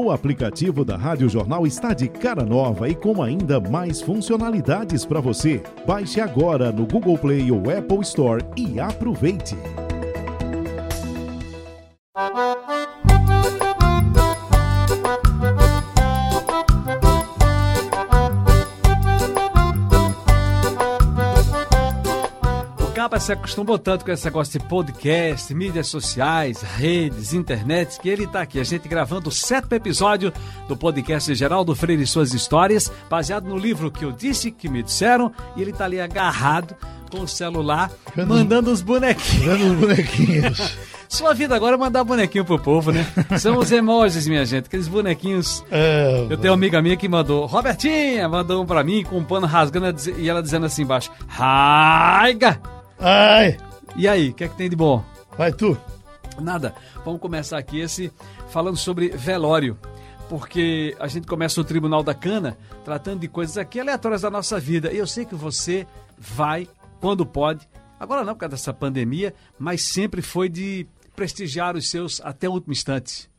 O aplicativo da Rádio Jornal está de cara nova e com ainda mais funcionalidades para você. Baixe agora no Google Play ou Apple Store e aproveite. Se acostumou tanto com esse negócio de podcast, mídias sociais, redes, internet, que ele está aqui. A gente gravando o sétimo episódio do podcast Geraldo Freire e Suas Histórias, baseado no livro que eu disse, que me disseram, e ele está ali agarrado com o celular, mandando os bonequinhos. Mandando os bonequinhos. Sua vida agora é mandar bonequinho pro povo, né? São os emojis, minha gente, aqueles bonequinhos. É, eu tenho uma amiga minha que mandou, Robertinha, mandou um pra mim com um pano rasgando e ela dizendo assim embaixo, Raiga! Ai! E aí, o que é que tem de bom? Vai tu. Nada. Vamos começar aqui esse falando sobre velório. Porque a gente começa o Tribunal da Cana tratando de coisas aqui aleatórias da nossa vida. E eu sei que você vai, quando pode, agora não por causa dessa pandemia, mas sempre foi de prestigiar os seus até o último instante.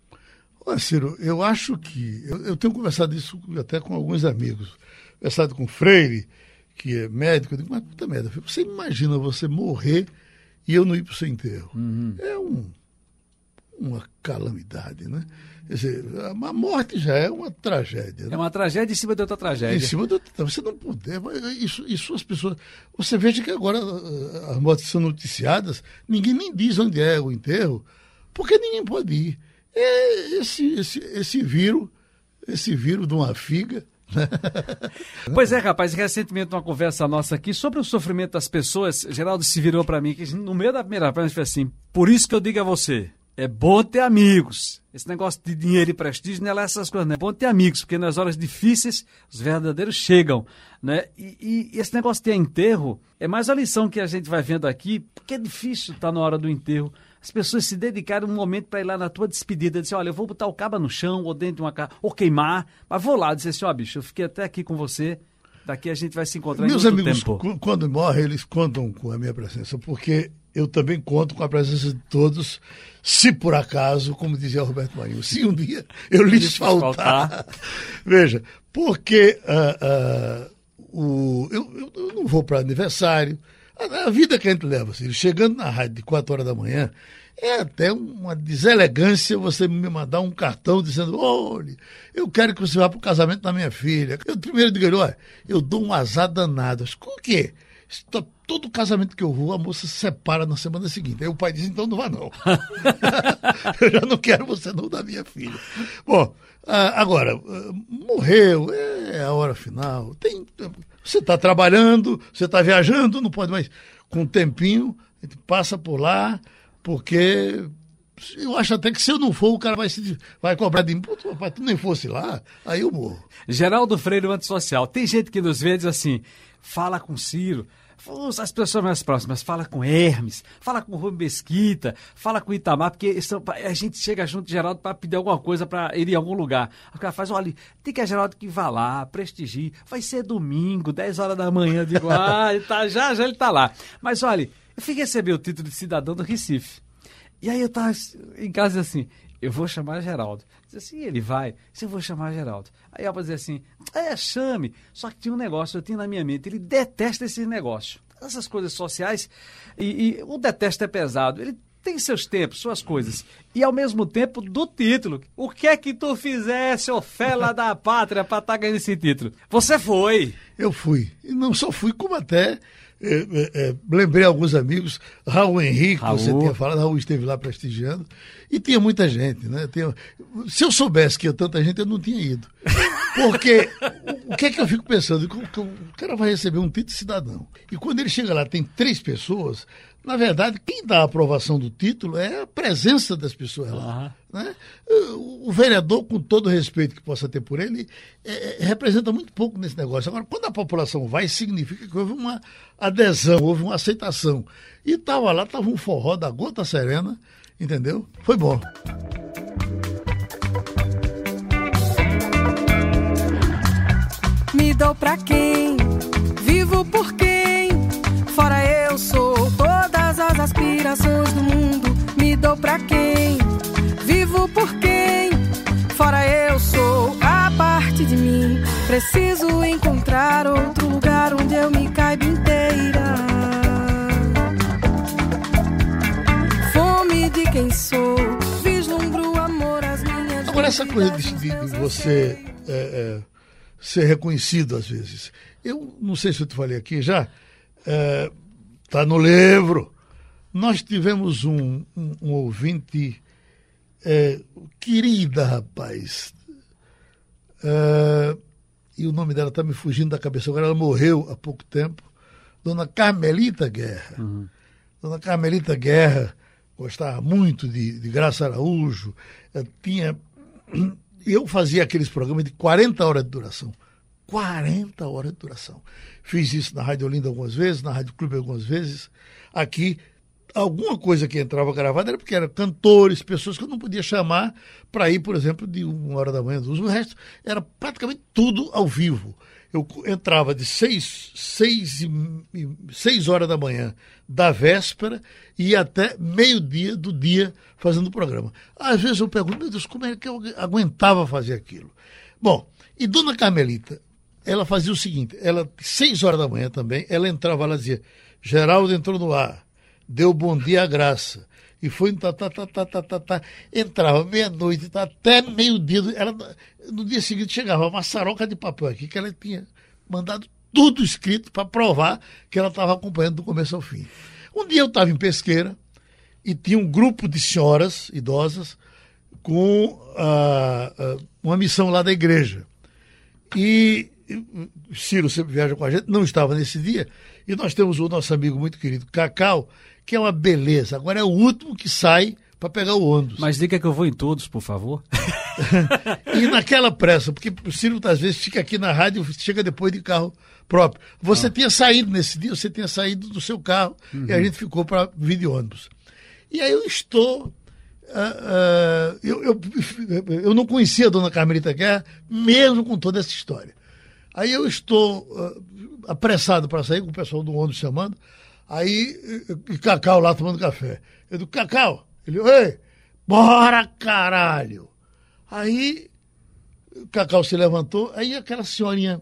Olha, Ciro, eu acho que. Eu, eu tenho conversado isso até com alguns amigos. Conversado com Freire, que é médico, eu digo, mas puta merda, você imagina você morrer e eu não ir para o seu enterro. Uhum. É um, uma calamidade, né? Quer dizer, a morte já é uma tragédia. Né? É uma tragédia em cima de outra tragédia. Em cima de outra Você não puder. Isso, isso as pessoas. Você veja que agora as mortes são noticiadas, ninguém nem diz onde é o enterro, porque ninguém pode ir. É esse, esse, esse vírus, esse vírus de uma figa, pois é, rapaz, recentemente uma conversa nossa aqui sobre o sofrimento das pessoas, Geraldo se virou para mim, que no meio da primeira frase foi assim, por isso que eu digo a você, é bom ter amigos. Esse negócio de dinheiro e prestígio não é essas coisas, não é bom ter amigos, porque nas horas difíceis os verdadeiros chegam, né? E, e esse negócio de enterro é mais a lição que a gente vai vendo aqui, porque é difícil estar tá na hora do enterro as pessoas se dedicaram um momento para ir lá na tua despedida, dizer, olha, eu vou botar o cabo no chão, ou dentro de uma casa, ou queimar, mas vou lá dizer assim, ó, oh, bicho, eu fiquei até aqui com você, daqui a gente vai se encontrar Meus em outro amigos, tempo. quando morrem, eles contam com a minha presença, porque eu também conto com a presença de todos, se por acaso, como dizia Roberto Marinho, se um dia eu lhes faltar. faltar. Veja, porque uh, uh, o, eu, eu, não vou para aniversário, a, vida que a gente leva, assim, chegando na rádio de 4 horas da manhã, é até uma deselegância você me mandar um cartão dizendo: olha, eu quero que você vá para o casamento da minha filha. Eu primeiro digo: olha, eu dou um azar danado. Com o quê? Todo casamento que eu vou, a moça se separa na semana seguinte. Aí o pai diz: então não vá, não. eu já não quero você não da minha filha. Bom, ah, agora, ah, morreu, é a hora final. Tem, você está trabalhando, você está viajando, não pode mais. Com um tempinho, a gente passa por lá, porque eu acho até que se eu não for, o cara vai, se, vai cobrar de mim. Rapaz, tu nem fosse lá, aí eu morro. Geraldo Freire, o antissocial. Tem gente que nos vê diz assim: fala com Ciro, as pessoas mais próximas, fala com Hermes, fala com Rubem Mesquita, fala com Itamar, porque a gente chega junto Geraldo para pedir alguma coisa para ir em algum lugar. O cara faz, olha, tem que a Geraldo que vá lá, prestigie, vai ser domingo, 10 horas da manhã, eu digo, ah, ele tá, já, já ele tá lá. Mas olha, eu fui receber o título de cidadão do Recife. E aí eu tava em casa assim, eu vou chamar Geraldo. Diz assim, ele vai, se eu vou chamar Geraldo. Aí vai dizer assim, é, chame. Só que tinha um negócio, eu tinha na minha mente, ele detesta esse negócio. Essas coisas sociais, e, e o detesto é pesado. Ele tem seus tempos, suas coisas. E ao mesmo tempo, do título. O que é que tu fizesse, ô fela da pátria, para estar tá ganhando esse título? Você foi. Eu fui. E não só fui, como até é, é, é, lembrei alguns amigos, Raul Henrique, Raul. você tinha falado, Raul esteve lá prestigiando, e tinha muita gente, né? Tinha, se eu soubesse que ia tanta gente, eu não tinha ido. Porque o, o que é que eu fico pensando? O, o cara vai receber um título de cidadão. E quando ele chega lá, tem três pessoas, na verdade, quem dá a aprovação do título é a presença das pessoas lá. Uhum. Né? O vereador, com todo o respeito que possa ter por ele, é, é, representa muito pouco nesse negócio. Agora, quando a população vai, significa que houve uma adesão, houve uma aceitação. E estava lá, estava um forró da gota serena, entendeu? Foi bom. Me dou pra quem? Vivo por quem? Fora eu sou as aspirações do mundo me dou pra quem? Vivo por quem? Fora eu Preciso encontrar outro lugar onde eu me caiba inteira. Fome de quem sou, vislumbro amor às minhas. Agora, essa coisa de, de, de você é, é, ser reconhecido às vezes. Eu não sei se eu te falei aqui já, é, no livro. Nós tivemos um, um, um ouvinte é, querida, rapaz. É, e o nome dela está me fugindo da cabeça agora. Ela morreu há pouco tempo. Dona Carmelita Guerra. Uhum. Dona Carmelita Guerra gostava muito de, de Graça Araújo. Eu tinha. Eu fazia aqueles programas de 40 horas de duração. 40 horas de duração. Fiz isso na Rádio Olinda algumas vezes, na Rádio Clube algumas vezes. Aqui alguma coisa que entrava gravada era porque eram cantores, pessoas que eu não podia chamar para ir, por exemplo, de uma hora da manhã, duas. O resto era praticamente tudo ao vivo. Eu entrava de seis, seis, seis horas da manhã da véspera e até meio-dia do dia fazendo o programa. Às vezes eu pergunto, meu Deus, como é que eu aguentava fazer aquilo? Bom, e Dona Carmelita, ela fazia o seguinte, ela, seis horas da manhã também, ela entrava, ela dizia, Geraldo entrou no ar deu bom dia à graça. E foi tá, tá, tá, tá, tá, tá, tá. entrava meia-noite, tá, até meio-dia. Ela, no dia seguinte chegava uma saroca de papel aqui que ela tinha mandado tudo escrito para provar que ela estava acompanhando do começo ao fim. Um dia eu estava em pesqueira e tinha um grupo de senhoras idosas com uh, uh, uma missão lá da igreja. E Ciro sempre viaja com a gente, não estava nesse dia, e nós temos o nosso amigo muito querido Cacau, que é uma beleza. Agora é o último que sai para pegar o ônibus. Mas diga que eu vou em todos, por favor. e naquela pressa, porque o Ciro às vezes fica aqui na rádio, chega depois de carro próprio. Você ah. tinha saído nesse dia, você tinha saído do seu carro uhum. e a gente ficou para vir de ônibus. E aí eu estou. Uh, uh, eu, eu, eu não conhecia a dona Carmelita Guerra, mesmo com toda essa história. Aí eu estou uh, apressado para sair, com o pessoal do ônibus chamando. Aí, Cacau lá tomando café. Eu digo, Cacau, ele, ei, bora caralho. Aí, Cacau se levantou, aí aquela senhorinha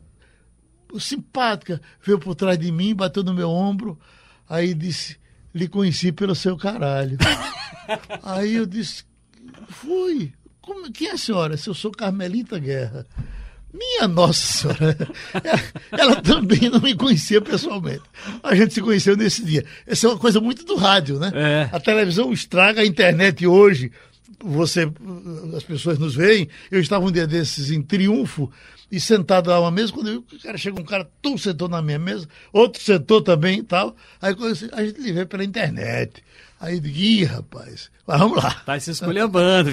simpática veio por trás de mim, bateu no meu ombro, aí disse, lhe conheci pelo seu caralho. aí eu disse, fui. Como, quem é a senhora? Se eu sou Carmelita Guerra. Minha Nossa Senhora, ela também não me conhecia pessoalmente. A gente se conheceu nesse dia. Essa é uma coisa muito do rádio, né? É. A televisão estraga a internet hoje. Você, as pessoas nos veem. Eu estava um dia desses em triunfo e sentado lá uma mesa, quando eu, o cara chegou um cara, tu sentou na minha mesa, outro sentou também e tal. Aí a gente lhe vê pela internet. Aí digo, ih, rapaz, mas vamos lá. Tá se esculhambando.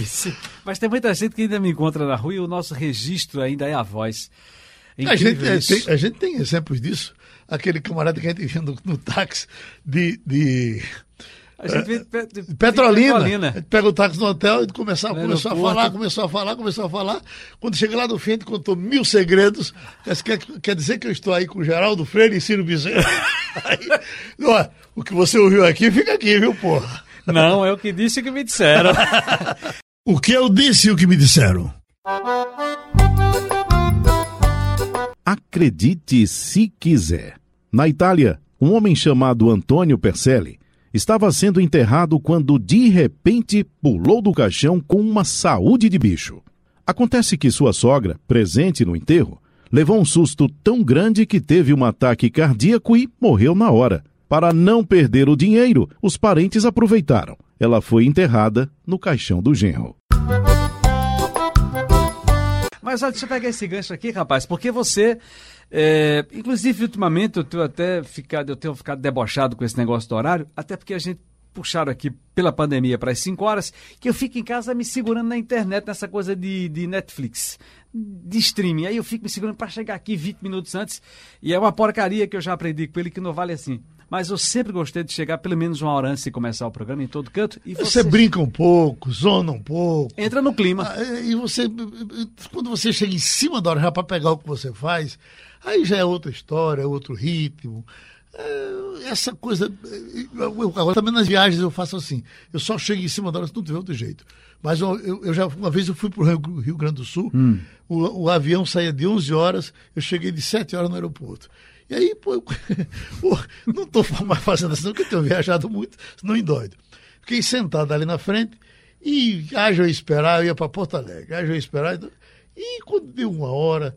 Mas tem muita gente que ainda me encontra na rua e o nosso registro ainda é a voz. É a, gente, é, tem, a gente tem exemplos disso. Aquele camarada que a gente via no, no táxi de, de a gente vê de, de Petrolina. Petrolina. Pega o táxi no hotel e começava, começou a falar, começou a falar, começou a falar. Quando chega lá no fim, ele contou mil segredos. Quer, quer dizer que eu estou aí com o Geraldo Freire e Ciro Bezerra. Aí, ó, o que você ouviu aqui, fica aqui, viu, porra? Não, é o que disse e o que me disseram. o que eu disse e o que me disseram. Acredite se quiser. Na Itália, um homem chamado Antônio Percelli estava sendo enterrado quando de repente pulou do caixão com uma saúde de bicho. Acontece que sua sogra, presente no enterro, levou um susto tão grande que teve um ataque cardíaco e morreu na hora. Para não perder o dinheiro, os parentes aproveitaram. Ela foi enterrada no caixão do genro. Mas olha, deixa eu pegar esse gancho aqui, rapaz, porque você é, inclusive, ultimamente, eu tenho até ficado, eu tenho ficado debochado com esse negócio do horário, até porque a gente puxaram aqui pela pandemia para as 5 horas, que eu fico em casa me segurando na internet, nessa coisa de, de Netflix, de streaming. Aí eu fico me segurando para chegar aqui 20 minutos antes, e é uma porcaria que eu já aprendi com ele que não vale assim. Mas eu sempre gostei de chegar pelo menos uma hora antes de começar o programa em todo canto. E você... você brinca um pouco, zona um pouco. Entra no clima. Ah, e você, quando você chega em cima da hora já para pegar o que você faz, Aí já é outra história, é outro ritmo. É, essa coisa. Eu, agora também nas viagens eu faço assim. Eu só chego em cima da hora se não tiver outro jeito. Mas eu, eu, já, uma vez eu fui para o Rio, Rio, Grande do Sul, hum. o, o, avião saía de 11 horas, eu cheguei de 7 horas no aeroporto. E aí, pô, eu, não estou mais fazendo assim, porque eu tenho viajado muito, senão endoido. Fiquei sentado ali na frente e haja eu esperar, eu ia para Porto Alegre, haja eu esperar. E quando deu uma hora,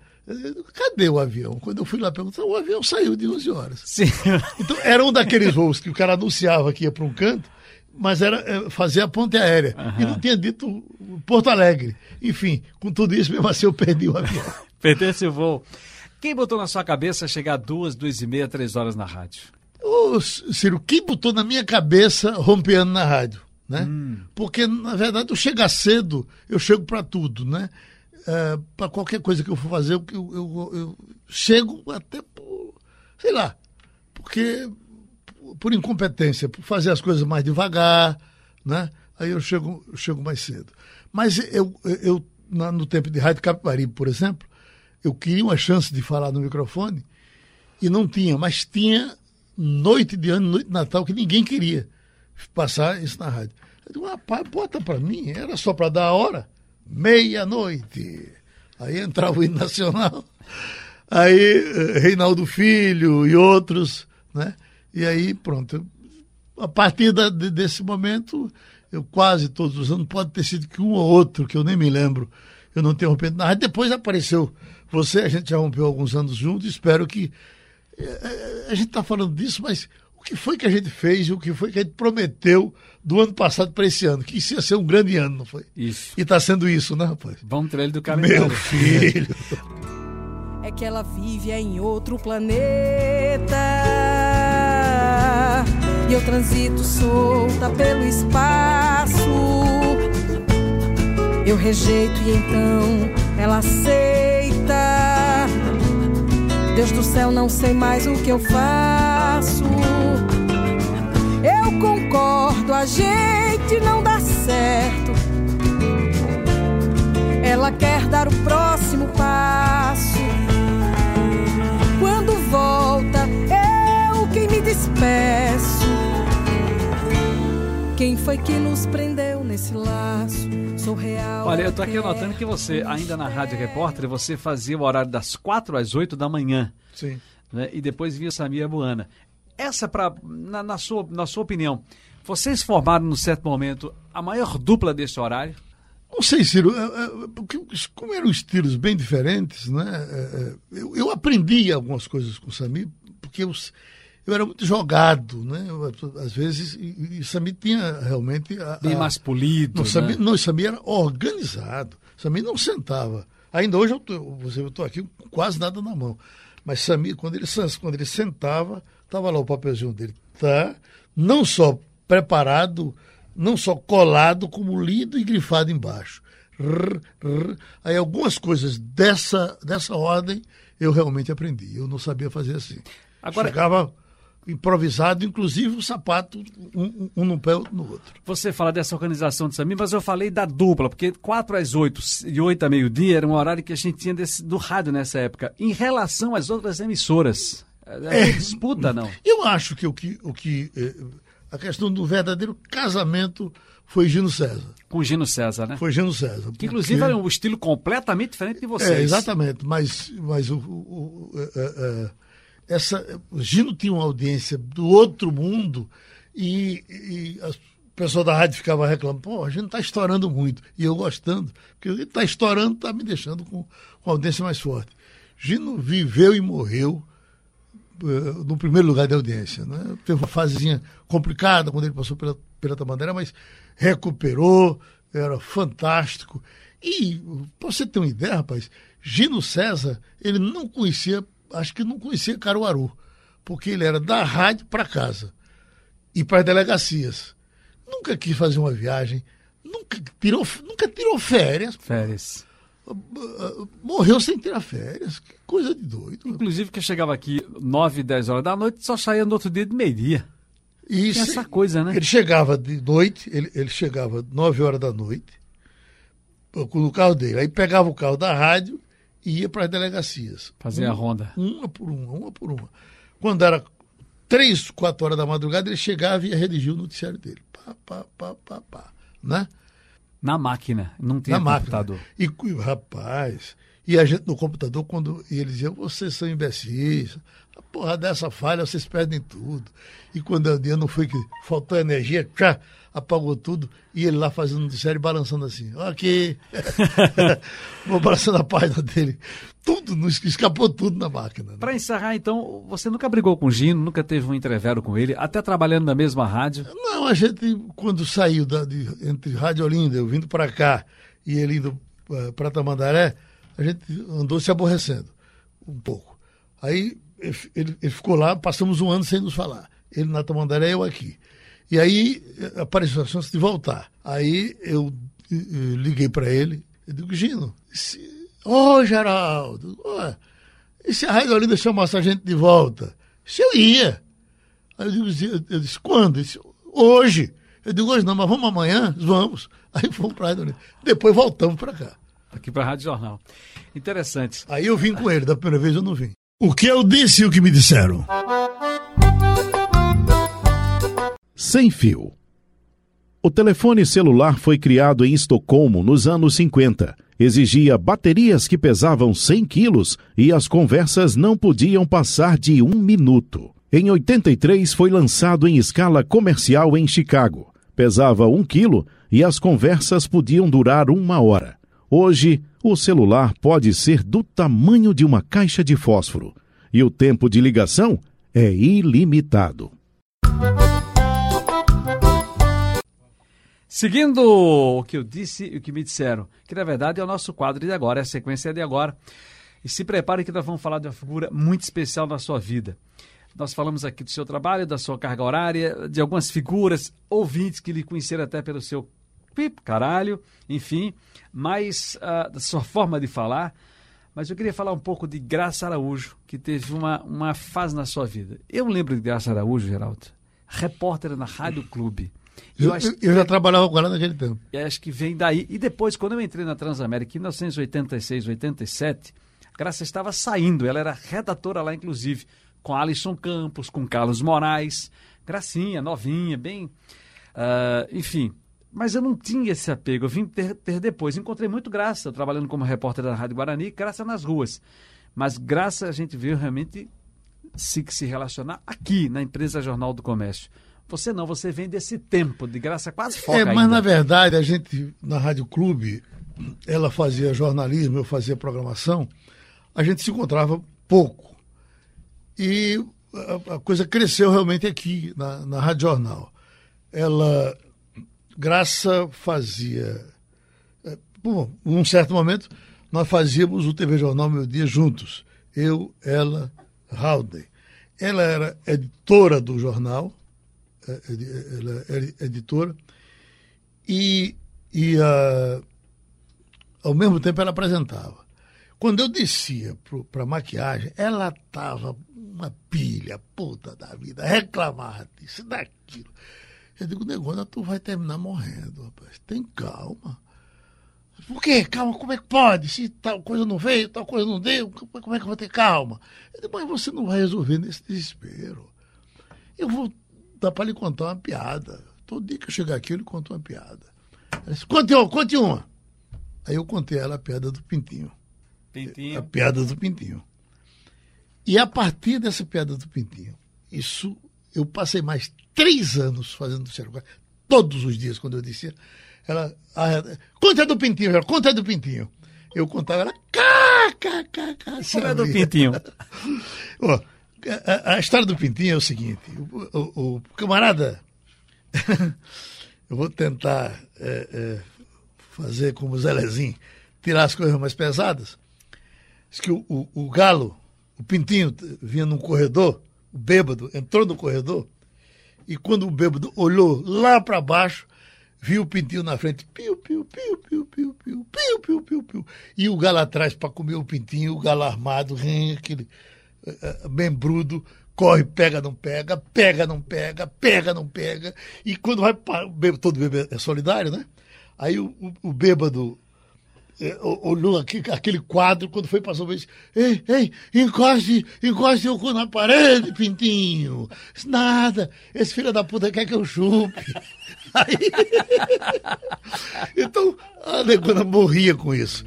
Cadê o avião? Quando eu fui lá perguntar, o avião saiu de 11 horas. Sim. Então, era um daqueles voos que o cara anunciava que ia para um canto, mas era é, fazer a ponte aérea. Uhum. E não tinha dito Porto Alegre. Enfim, com tudo isso, mesmo assim, eu perdi o avião. Perdesse o voo. Quem botou na sua cabeça chegar duas, duas e meia, três horas na rádio? Ô, Ciro, quem botou na minha cabeça rompeando na rádio? Né? Hum. Porque, na verdade, eu chegar cedo, eu chego para tudo, né? É, para qualquer coisa que eu for fazer, eu, eu, eu, eu chego até por, sei lá, porque por incompetência, por fazer as coisas mais devagar, né? Aí eu chego, eu chego mais cedo. Mas eu, eu no tempo de Rádio Capibaribe, por exemplo, eu queria uma chance de falar no microfone e não tinha, mas tinha noite de ano, noite de Natal, que ninguém queria passar isso na rádio. Eu digo, rapaz, bota para mim, era só para dar a hora, meia-noite. Aí entrava o hino nacional, aí eh, Reinaldo Filho e outros, né? E aí, pronto. A partir da, desse momento, eu quase todos os anos, pode ter sido que um ou outro, que eu nem me lembro, eu não tenho rompido na rádio. Depois apareceu você, a gente já rompeu alguns anos juntos, espero que. Eh, eh, a gente está falando disso, mas o que foi que a gente fez e o que foi que a gente prometeu do ano passado para esse ano? Que isso ia ser um grande ano, não foi? Isso. E está sendo isso, né, rapaz? Vamos trailer do calendário. Meu filho. é que ela vive em outro planeta e eu transito solta pelo espaço. Eu rejeito e então ela aceita. Deus do céu, não sei mais o que eu faço. Eu concordo, a gente não dá certo. Ela quer dar o próximo passo. Quando volta, eu quem me despeço. Quem foi que nos prendeu nesse laço? Sou real. Olha, eu tô aqui anotando que você, ainda na Rádio Repórter, você fazia o horário das 4 às 8 da manhã. Sim. Né? E depois via Samia Buana. Essa, pra, na, na, sua, na sua opinião, vocês formaram, num certo momento, a maior dupla desse horário? Não sei, Ciro, é, é, porque como eram estilos bem diferentes, né? É, eu, eu aprendi algumas coisas com o Sami, porque eu, eu era muito jogado, né? Às vezes, e, e Sami tinha realmente. A, Bem mais polido. Não, Sami, né? não, Sami era organizado. Sami não sentava. Ainda hoje eu estou aqui com quase nada na mão. Mas Sami, quando ele, quando ele sentava, estava lá o papelzinho dele. Tá? Não só preparado, não só colado, como lido e grifado embaixo. Rr, rr. Aí algumas coisas dessa, dessa ordem eu realmente aprendi. Eu não sabia fazer assim. Agora, Chegava improvisado, inclusive o sapato, um, um no pé, outro no outro. Você fala dessa organização de Samir, mas eu falei da dupla, porque 4 às 8 e 8 a meio-dia era um horário que a gente tinha desse, do rádio nessa época. Em relação às outras emissoras, é, disputa, não? Eu acho que o que. O que eh, a questão do verdadeiro casamento foi Gino César. Com Gino César, né? Foi Gino César. Que porque... inclusive era um estilo completamente diferente de vocês. É, exatamente, mas, mas o, o, o é, é, essa Gino tinha uma audiência do outro mundo e, e pessoal da rádio ficava reclamando, pô, a gente está estourando muito. E eu gostando, porque ele está estourando, está me deixando com, com audiência mais forte. Gino viveu e morreu uh, no primeiro lugar da audiência. Né? Teve uma fasezinha complicada quando ele passou pela, pela Tamandeira, mas recuperou, era fantástico. E, para você ter uma ideia, rapaz, Gino César, ele não conhecia acho que não conhecia Caruaru, porque ele era da rádio para casa e para as delegacias. Nunca quis fazer uma viagem, nunca tirou, nunca tirou férias. Férias. Morreu sem tirar férias. Que coisa de doido. Inclusive que chegava aqui 9, 10 horas da noite só saía no outro dia de meio-dia. Isso. essa coisa, né? Ele chegava de noite, ele, ele chegava 9 horas da noite no carro dele. Aí pegava o carro da rádio e ia para as delegacias. Fazer uma, a ronda. Uma por uma, uma por uma. Quando era três, quatro horas da madrugada, ele chegava e ia redigir o noticiário dele. Pá, pá, pá, pá, pá. Né? Na máquina, não tinha Na computador. máquina. E, rapaz, e a gente no computador, quando e eles diziam, vocês são imbecis, a porra dessa falha, vocês perdem tudo. E quando o dia não foi que faltou energia, tchá, apagou tudo, e ele lá fazendo noticiário balançando assim, ok, vou balançando a página dele. Tudo, escapou tudo na máquina. né? Para encerrar, então, você nunca brigou com o Gino, nunca teve um entrevero com ele, até trabalhando na mesma rádio. Não, a gente, quando saiu da, de, entre Rádio Olinda, eu vindo para cá e ele indo uh, para Tamandaré, a gente andou se aborrecendo um pouco. Aí ele, ele- ficou lá, passamos um ano sem nos falar. Ele na Tamandaré, eu aqui. E aí eh, apareceu a chance de voltar. Aí eu, eh, eh, liguei para ele, eu digo, Gino, se... ô Geraldo, e se a Rádio Olinda chamasse a gente de volta? Se eu ia. Aí eu, digo, eu disse, quando? Ele disse, hoje. Eu digo, hoje não, mas vamos amanhã? Vamos. Aí fomos para Rádio Olinda. Depois voltamos para cá. Aqui para a Rádio Jornal. Interessante. Aí eu vim com ele, da primeira vez eu não vim. O que eu disse e o que me disseram? Sem fio. O telefone celular foi criado em Estocolmo nos anos 50. Exigia baterias que pesavam 100 quilos e as conversas não podiam passar de um minuto. Em 83 foi lançado em escala comercial em Chicago. Pesava um quilo e as conversas podiam durar uma hora. Hoje, o celular pode ser do tamanho de uma caixa de fósforo e o tempo de ligação é ilimitado. Seguindo o que eu disse e o que me disseram, que na verdade é o nosso quadro de agora, é a sequência de agora. E se prepare que nós vamos falar de uma figura muito especial na sua vida. Nós falamos aqui do seu trabalho, da sua carga horária, de algumas figuras, ouvintes que lhe conheceram até pelo seu pip, caralho, enfim, mas ah, da sua forma de falar. Mas eu queria falar um pouco de Graça Araújo, que teve uma, uma fase na sua vida. Eu lembro de Graça Araújo, Geraldo, repórter na Rádio Clube. Eu, eu- eu já trabalhava com ela naquele tempo. e acho que vem daí. E depois, quando eu entrei na Transamérica, em 1986, 87, a Graça estava saindo. Ela era redatora lá, inclusive, com Alisson Campos, com Carlos Moraes. Gracinha, novinha, bem. ah, enfim. Mas eu não tinha esse apego. Eu vim ter, ter depois. Encontrei muito Graça, trabalhando como repórter da Rádio Guarani, Graça nas ruas. Mas Graça a gente veio realmente se, se relacionar aqui, na empresa Jornal do Comércio. Você não, você vem desse tempo de graça quase foca É, mas ainda. na verdade, a gente, na Rádio Clube, ela fazia jornalismo, eu fazia programação, a gente se encontrava pouco. E a, a coisa cresceu realmente aqui, na, na Rádio Jornal. Ela, Graça fazia. é, Bom, num certo momento, nós fazíamos o TV Jornal Meu Dia juntos. Eu, ela, Haldane. Ela era editora do jornal, é, edi- ela era editora, e, e ao mesmo tempo ela apresentava. Quando eu descia para a maquiagem, ela estava uma pilha, puta da vida, reclamava disso, daquilo. Eu digo, negócio, tu vai terminar morrendo, rapaz. Tem calma. Por quê? Calma, como é que pode? Se tal coisa não veio, tal coisa não deu, como é que eu vou ter calma? Eu digo, mas você não vai resolver nesse desespero. Eu vou dar para lhe contar uma piada. Todo dia que eu chegar aqui, eu lhe conto uma piada. Ela disse, conte uma, conte uma. Aí eu contei a ela a piada do Pintinho. A Pintinho. piada do Pintinho. E a partir dessa piada do Pintinho, isso eu passei mais três anos fazendo ela. Todos os dias, quando eu dizia, ela. Ah, conta do Pintinho, ela, conta do Pintinho. Eu contava, ela. Cá, cá, cá, cá, é do. Pintinho? Ó, a, a história do Pintinho é o seguinte: o, o- o camarada. eu vou tentar é, é, fazer como o Zelezinho, tirar as coisas mais pesadas. Diz que o, o- o galo, o Pintinho, vinha num corredor, o bêbado entrou no corredor, e quando o bêbado olhou lá para baixo, viu o Pintinho na frente, piu, piu, piu, piu, piu, piu, piu, piu, piu, piu, e o galo atrás para comer o Pintinho, o galo armado, rim, aquele eh, membrudo, corre, pega, não pega, pega, não pega, pega, não pega. E quando vai para. Todo bêbado é solidário, né? Aí o, o, o bêbado olhou aqui, aquele quadro quando foi passar o vez. Ei, ei, encoste, encoste o cu na parede, Pintinho. Nada, esse filho da puta quer que eu chupe. Aí... então, a negona morria com isso.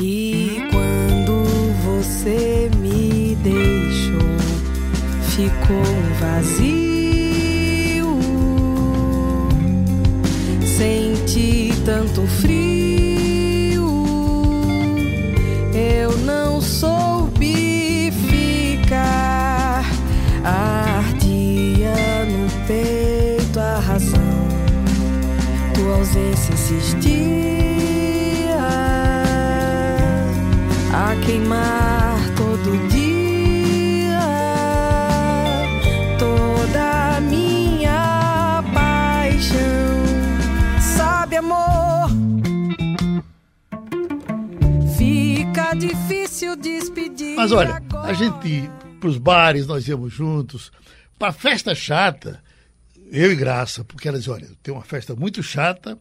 E quando você me deixou, ficou vazio. Senti tanto frio, eu não soube ficar. Ardia no peito a razão, tua ausência insistia. a queimar todo dia fica difícil despedir. Mas olha, a gente, pros bares, nós íamos juntos. Pra festa chata, eu e Graça, porque ela dizia, olha, tem uma festa muito chata,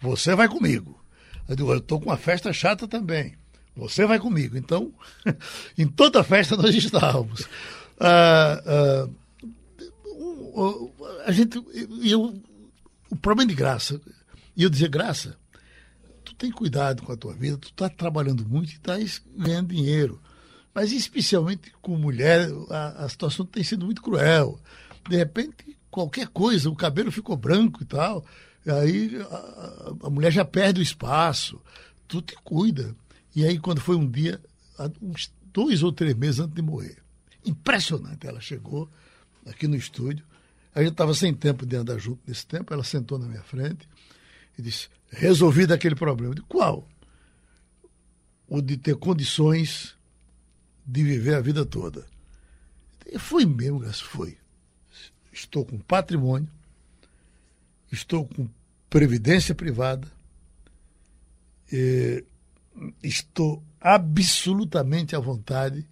você vai comigo. Eu digo, eu tô com uma festa chata também. Você vai comigo. Então, em toda festa nós estávamos. Ah, ah, a gente, eu, o problema de Graça, e eu dizia, Graça, tem cuidado com a tua vida, tu está trabalhando muito e estás ganhando dinheiro. Mas especialmente com mulher, a, a situação tem sido muito cruel. De repente, qualquer coisa, o cabelo ficou branco e tal, e aí a, a- mulher já perde o espaço. Tu te cuida. E aí, quando foi um dia, uns dois ou três meses antes de morrer, impressionante, ela chegou aqui no estúdio, a gente estava sem tempo de andar junto nesse tempo, ela sentou na minha frente e disse, resolvido aquele problema. Disse, qual? O de ter condições de viver a vida toda. Foi mesmo, Graça, foi. Estou com patrimônio, estou com previdência privada, estou absolutamente à vontade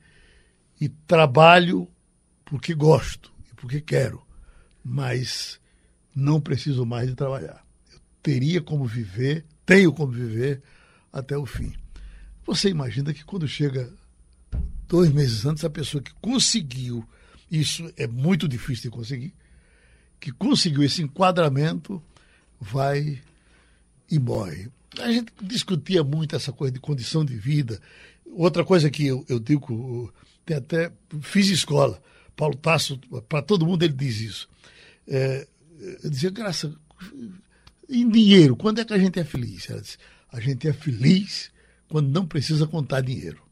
e trabalho porque gosto e porque quero, mas não preciso mais de trabalhar. Teria como viver, tenho como viver até o fim. Você imagina que quando chega dois meses antes, a pessoa que conseguiu, isso é muito difícil de conseguir, que conseguiu esse enquadramento, vai e morre. A gente discutia muito essa coisa de condição de vida. Outra coisa que eu, eu digo, tem até fiz escola. Paulo Tasso, para todo mundo ele diz isso. É, eu dizia, graça, em dinheiro, quando é que a gente é feliz? Ela disse, a gente é feliz quando não precisa contar dinheiro.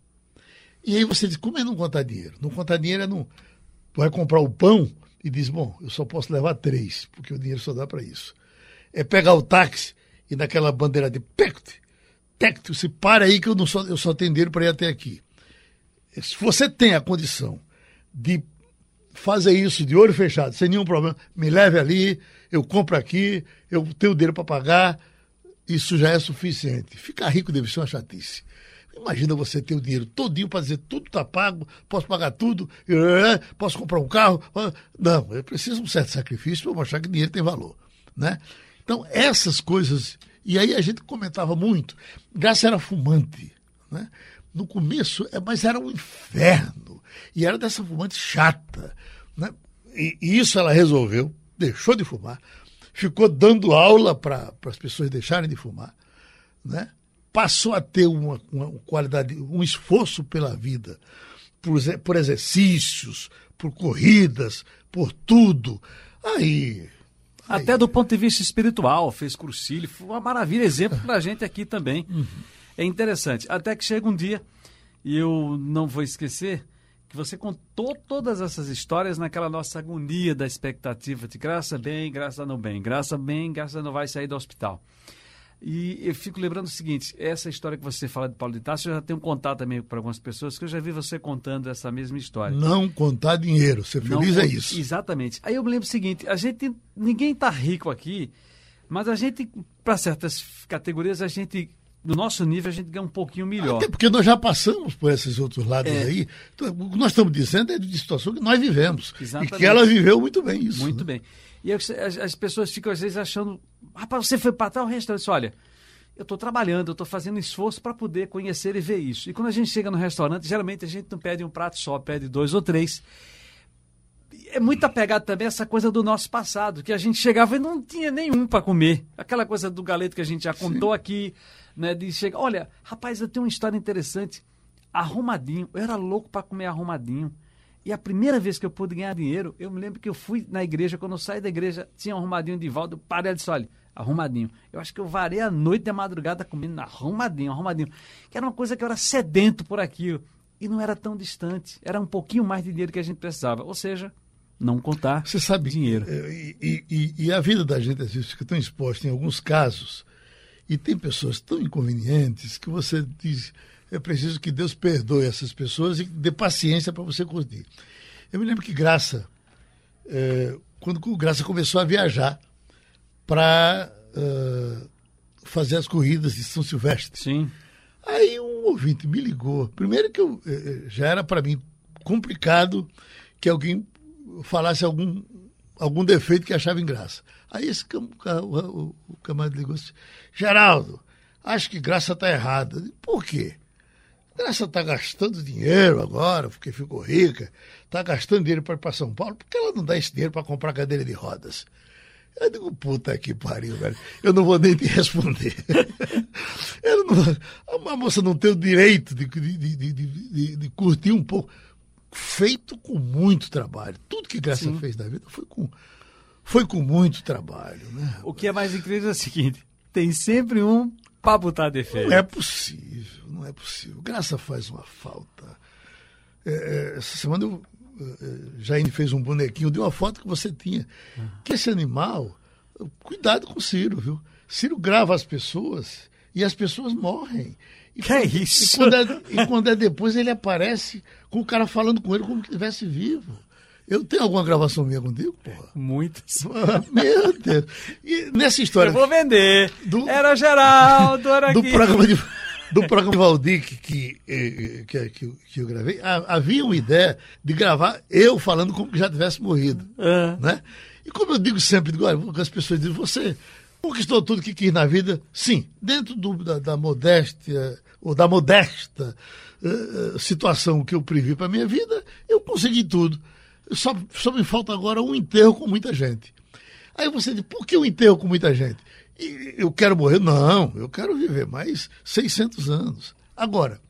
E aí você diz, como é não contar dinheiro? Não contar dinheiro é não. Vai comprar o pão e diz, bom, eu só posso levar três, porque o dinheiro só dá para isso. É pegar o táxi e naquela bandeira de pecte, tecte, você para aí que eu, não só, eu só tenho dinheiro para ir até aqui. Se você tem a condição de fazer isso de olho fechado, sem nenhum problema, me leve ali, eu compro aqui, eu tenho dinheiro para pagar, isso já é suficiente. Ficar rico deve ser uma chatice. Imagina você ter o dinheiro todinho para dizer tudo está pago, posso pagar tudo, posso comprar um carro. Não, eu preciso de um certo sacrifício para mostrar que dinheiro tem valor. Né? Então, essas coisas. E aí a gente comentava muito. Graça era fumante. Né? No começo, é, mas era um inferno. E era dessa fumante chata. Né? E, e isso ela resolveu, deixou de fumar, ficou dando aula para as pessoas deixarem de fumar. Né? Passou a ter uma, uma qualidade, um esforço pela vida, por, por exercícios, por corridas, por tudo. Aí até do ponto de vista espiritual, fez cursilho, foi uma maravilha, exemplo para a gente aqui também. Uhum. É interessante. Até que chega um dia, e eu não vou esquecer, que você contou todas essas histórias naquela nossa agonia da expectativa de graça bem, graça não bem, graça bem, graça não vai sair do hospital. E eu fico lembrando o seguinte, essa história que você fala de Paulo de Tarso, eu já tenho contato também para algumas pessoas, que eu já vi você contando essa mesma história. Não contar dinheiro, ser feliz não, é isso. Exatamente. Aí eu me lembro o seguinte, a gente, ninguém está rico aqui, mas a gente, para certas categorias, a gente, no nosso nível, a gente ganha um pouquinho melhor. Até porque nós já passamos por esses outros lados é. aí. Então, o que nós estamos dizendo é de situação que nós vivemos. Exatamente. E que ela viveu muito bem isso. Muito né? bem. E as, as, pessoas ficam, às vezes, achando, rapaz, você foi para tal restaurante, olha... eu estou trabalhando, eu estou fazendo esforço para poder conhecer e ver isso. E quando a gente chega no restaurante, geralmente a gente não pede um prato só, pede dois ou três. É muito apegado também essa coisa do nosso passado, que a gente chegava e não tinha nenhum para comer. Aquela coisa do galeto que a gente já contou Sim. aqui, né? De chegar, olha, rapaz, eu tenho uma história interessante. Arrumadinho, eu era louco para comer arrumadinho. E a primeira vez que eu pude ganhar dinheiro, eu me lembro que eu fui na igreja, quando eu saí da igreja, tinha um arrumadinho de eu parei e disse, olha, arrumadinho. Eu acho que eu varei a noite da madrugada comendo arrumadinho, arrumadinho. Que era uma coisa que eu era sedento por aquilo. E não era tão distante. Era um pouquinho mais de dinheiro que a gente precisava. Ou seja, não contar Você sabe, dinheiro. É, e, e, e a vida da gente, às vezes, fica tão exposta em alguns casos. E tem pessoas tão inconvenientes que você diz é preciso que Deus perdoe essas pessoas e dê paciência para você curtir. Eu me lembro que Graça, é, quando Graça começou a viajar para uh, fazer as corridas de São Silvestre. Sim. Aí um ouvinte me ligou. Primeiro que eu, eh, já era para mim complicado que alguém falasse algum, algum defeito que achava em graça. Aí esse cam, o, o camarada ligou assim, Geraldo, acho que graça está errada. Por quê? Graça está gastando dinheiro agora, porque ficou rica, está gastando dinheiro para ir para São Paulo, porque ela não dá esse dinheiro para comprar cadeira de rodas. Eu digo, puta que pariu, velho. Eu não vou nem te responder. Não, a moça não tem o direito de, de, de, de, de curtir um pouco. Feito com muito trabalho. Tudo que Graça Sim. fez na vida foi com, foi com muito trabalho. Né? O que é mais incrível é o seguinte: tem sempre um para botar defeito. Não é possível, não é possível. Graça faz uma falta. É, é essa semana eu, é, é, Jaine fez um bonequinho de uma foto que você tinha. Que esse animal, cuidado com o Ciro, viu? Ciro grava as pessoas e as pessoas morrem. E que é isso? E quando é, e quando é depois ele aparece com o cara falando com ele como se estivesse vivo. Eu tenho alguma gravação minha contigo, porra? Muitas. Meu Deus. E nessa história. Eu vou vender. Do, era Geraldo, era do aqui. Programa de, do programa Valdir que, que, eh, que, que, que eu gravei, havia uma ideia de gravar eu falando como que já tivesse morrido. É. Né? E como eu digo sempre, digo, olha, as pessoas dizem, você conquistou tudo que quis na vida? Sim, dentro do, da, da modéstia, ou da modesta uh, situação que eu previ para minha vida, eu consegui tudo. Só, só me falta agora um enterro com muita gente. Aí você diz, por que um enterro com muita gente? E eu quero morrer? Não, eu quero viver mais 600 anos. Agora,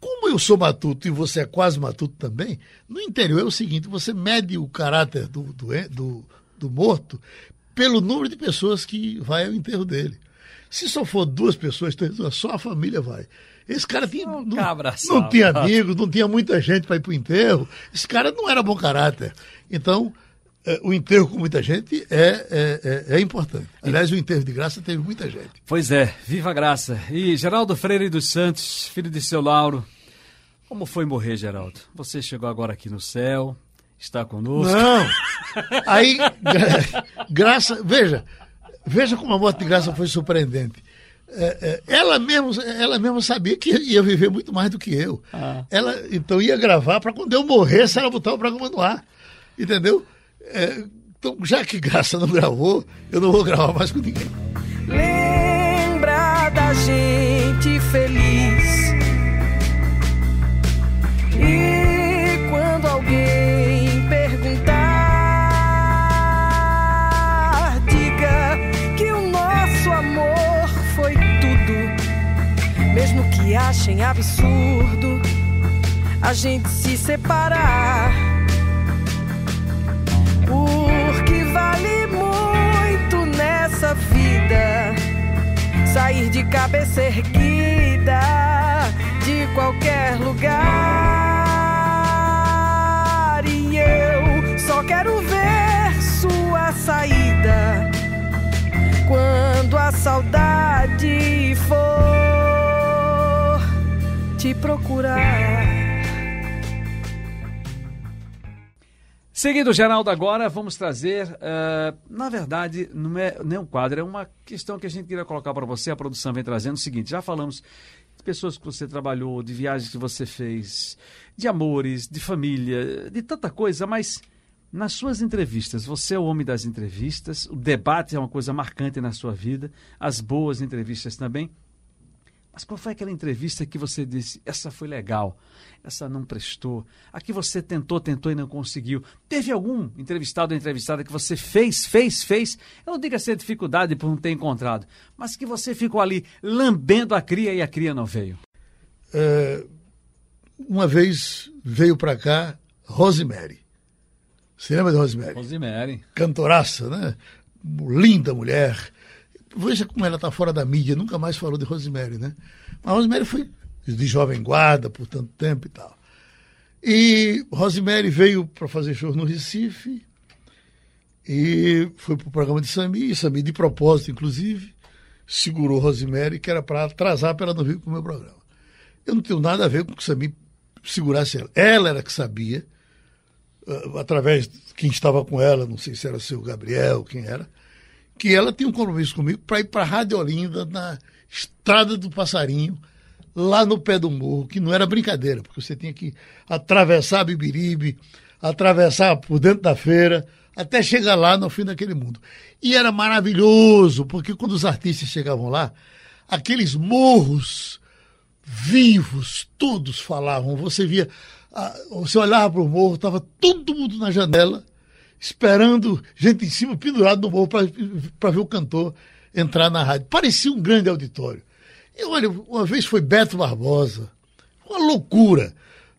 como eu sou matuto e você é quase matuto também, no interior é o seguinte: você mede o caráter do, do, do, do morto pelo número de pessoas que vai ao enterro dele. Se só for duas pessoas, só a família vai. Esse cara tinha, não, não tinha amigos, não tinha muita gente para ir para o enterro. Esse cara não era bom caráter. Então, é, o enterro com muita gente é, é, é, é, importante. Aliás, o enterro de graça teve muita gente. Pois é, viva a graça. E Geraldo Freire dos Santos, filho de seu Lauro. Como foi morrer, Geraldo? Você chegou agora aqui no céu, está conosco. Não! Aí, gra graça. Veja, veja como a morte de graça foi surpreendente. É, é, ela mesmo ela mesmo sabia que ia viver muito mais do que eu. Ah. Ela então ia gravar para quando eu morresse ela botar o programa no ar. Entendeu? É, então, já que Graça não gravou, eu não vou gravar mais com ninguém. Lembra da gente feliz. Achem absurdo a gente se separar porque vale muito nessa vida sair de cabeça erguida de qualquer lugar. E eu só quero ver sua saída quando a saudade for te procurar. Seguindo Geraldo agora, vamos trazer, uh, na verdade, não é nem um quadro, é uma questão que a gente queria colocar para você, a produção vem trazendo o seguinte, já falamos de pessoas que você trabalhou, de viagens que você fez, de amores, de família, de tanta coisa, mas Nas suas entrevistas, você é o homem das entrevistas, o debate é uma coisa marcante na sua vida, as boas entrevistas também. Mas qual foi aquela entrevista que você disse, essa foi legal, essa não prestou, a que você tentou, tentou e não conseguiu? Teve algum entrevistado ou entrevistada que você fez, fez, fez, eu não digo ser dificuldade por não ter encontrado, mas que você ficou ali lambendo a cria e a cria não veio? É, uma vez veio para cá Rosemary. Você lembra de Rosemary? Rosemary. Cantoraça, né? Linda mulher Veja como ela está fora da mídia, nunca mais falou de Rosemary, né? Mas Rosemary foi de jovem guarda por tanto tempo e tal. E Rosemary veio para fazer show no Recife e foi para o programa de Sami, e Sami, de propósito, inclusive, segurou Rosemary, que era para atrasar para ela não vir para o meu programa. Eu não tenho nada a ver com que Sami segurasse ela. Ela era que sabia, uh, através de quem estava com ela, não sei se era o seu Gabriel, quem era, que ela tinha um compromisso comigo para ir para a Rádio Olinda, na Estrada do Passarinho, lá no pé do morro, que não era brincadeira, porque você tinha que atravessar Bibiribe, atravessar por dentro da feira, até chegar lá no fim daquele mundo. E era maravilhoso, porque quando os artistas chegavam lá, aqueles morros vivos, todos falavam. Você via, você olhava para o morro, estava todo mundo na janela esperando gente em cima, pendurado no morro, para ver o cantor entrar na rádio. Parecia um grande auditório. E olha, uma vez foi Beto Barbosa, uma loucura.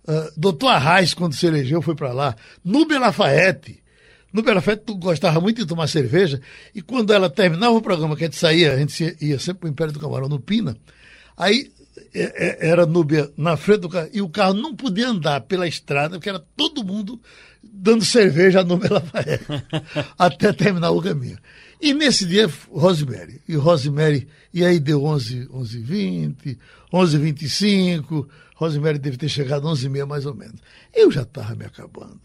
Uh, Doutor Arraes, quando se elegeu, foi para lá. Nubia Lafayette. Nubia Lafayette gostava muito de tomar cerveja, e quando ela terminava o programa, que a gente saía, a gente ia sempre para o Império do Camarão, no Pina, aí é, é, era Núbia na frente do carro, e o carro não podia andar pela estrada, porque era todo mundo dando cerveja a Núbia Lafayette, até terminar o caminho. E nesse dia, Rosemary. E Rosemary, e aí deu 11, 11 20, 11 25, Rosemary deve ter chegado 11 e meia mais ou menos. Eu já estava me acabando.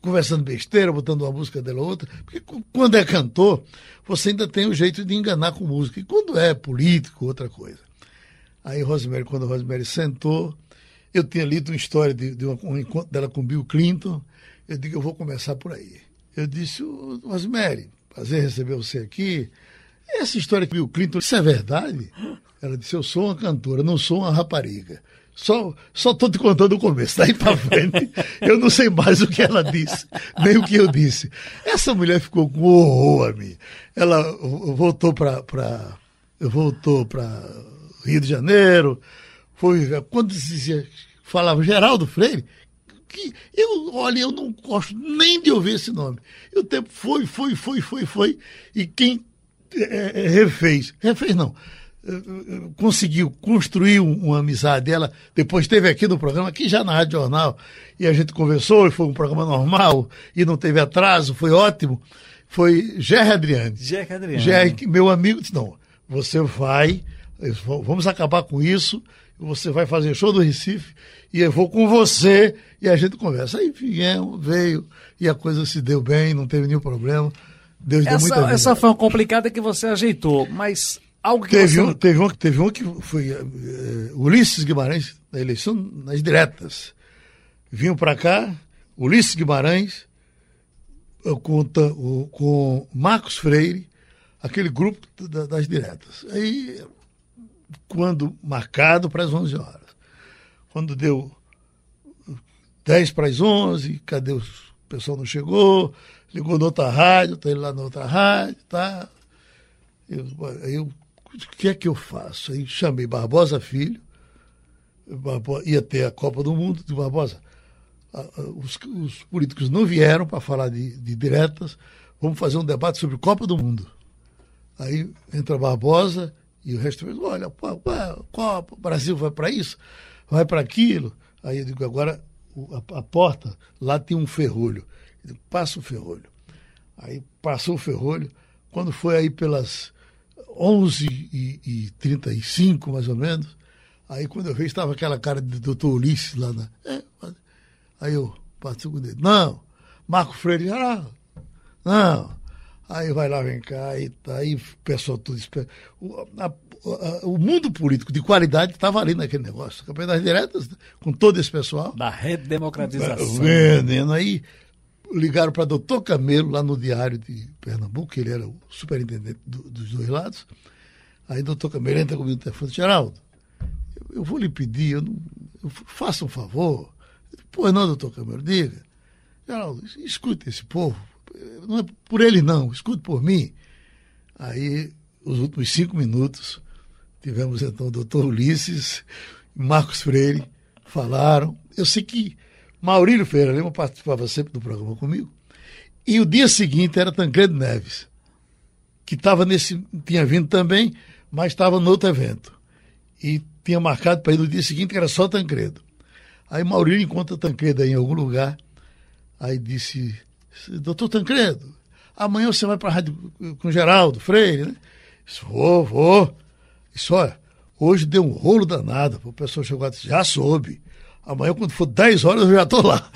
Conversando besteira, botando uma música dela outra, porque quando é cantor, você ainda tem o jeito de enganar com música. E quando é político, outra coisa. Aí Rosemary, quando Rosemary sentou, eu tinha lido uma história de, de um encontro dela com Bill Clinton. Eu digo, eu vou começar por aí. Eu disse, Rosemary, prazer receber você aqui. Essa história com Bill Clinton, isso é verdade? Ela disse, eu sou uma cantora, não sou uma rapariga. Só só te contando o começo, daí para frente eu não sei mais o que ela disse, nem o que eu disse. Essa mulher ficou com horror a mim. Ela voltou para voltou para Rio de Janeiro, foi quando se dizia, falava Geraldo Freire, que eu, olha, eu não gosto nem de ouvir esse nome. E o tempo foi, foi, foi, foi, foi, e quem é, é, refez, refez não, é, é, conseguiu construir uma amizade. Ela depois esteve aqui no programa, aqui já na Rádio Jornal, e a gente conversou, e foi um programa normal, e não teve atraso, foi ótimo. Foi Gerry Adriane. Gerry Adriane. Gerry, meu amigo, disse, não, você vai Vamos acabar com isso. Você vai fazer show do Recife e eu vou com você e a gente conversa. Aí viemos, veio e a coisa se deu bem, não teve nenhum problema. Deus essa, deu muita vida. Essa foi uma complicada que você ajeitou, mas algo que teve você... Um, teve, um, teve um que foi uh, Ulisses Guimarães, na eleição, nas diretas. Vinham para cá, Ulisses Guimarães, com, com Marcos Freire, aquele grupo das diretas. Aí quando marcado para as 11 horas. Quando deu 10 para as 11, cadê o pessoal não chegou? Ligou na outra rádio, está ele lá na outra rádio, tá? Eu, eu, o que é que eu faço? Aí chamei Barbosa Filho, Barbosa, ia ter a Copa do Mundo de Barbosa. Os, os políticos não vieram para falar de, de diretas, vamos fazer um debate sobre Copa do Mundo. Aí entra Barbosa, e o resto olha, pô, pô, o Brasil vai para isso, vai para aquilo. Aí eu digo, agora a, a, porta, lá tem um ferrolho. Eu digo, passa o ferrolho. Aí passou o ferrolho. Quando foi aí pelas 11h35, mais ou menos, aí quando eu vi, estava aquela cara de doutor Ulisses lá na. É, aí eu passei com o dedo. Não, Marco Freire, ah, não, Aí vai lá, vem cá, e tá aí o pessoal tudo espera. O, a, a, o mundo político de qualidade estava ali naquele negócio. Campanhas diretas, com todo esse pessoal. Da redemocratização. Vendendo aí. ligaram para doutor Camelo, lá no Diário de Pernambuco, que ele era o superintendente do, dos dois lados. Aí doutor Camelo entra comigo no telefone, Geraldo, eu, eu vou lhe pedir, eu não, eu, faça um favor. Pois não, doutor Camelo, diga. Geraldo, escute esse povo. Não é por ele não, escute por mim. Aí, os últimos cinco minutos, tivemos então o doutor Ulisses, Marcos Freire, falaram. Eu sei que Maurílio Ferreira Lima participava sempre do programa comigo. E o dia seguinte era Tancredo Neves, que estava nesse. tinha vindo também, mas estava no outro evento. E tinha marcado para ir no dia seguinte, que era só Tancredo. Aí Maurílio encontra Tancredo aí em algum lugar. Aí disse, doutor Tancredo, amanhã você vai para a rádio com Geraldo Freire, né? Disse, vou, vou. Isso, olha, hoje deu um rolo danado. O pessoal chegou e disse, já soube. Amanhã, quando for 10 horas, eu já estou lá.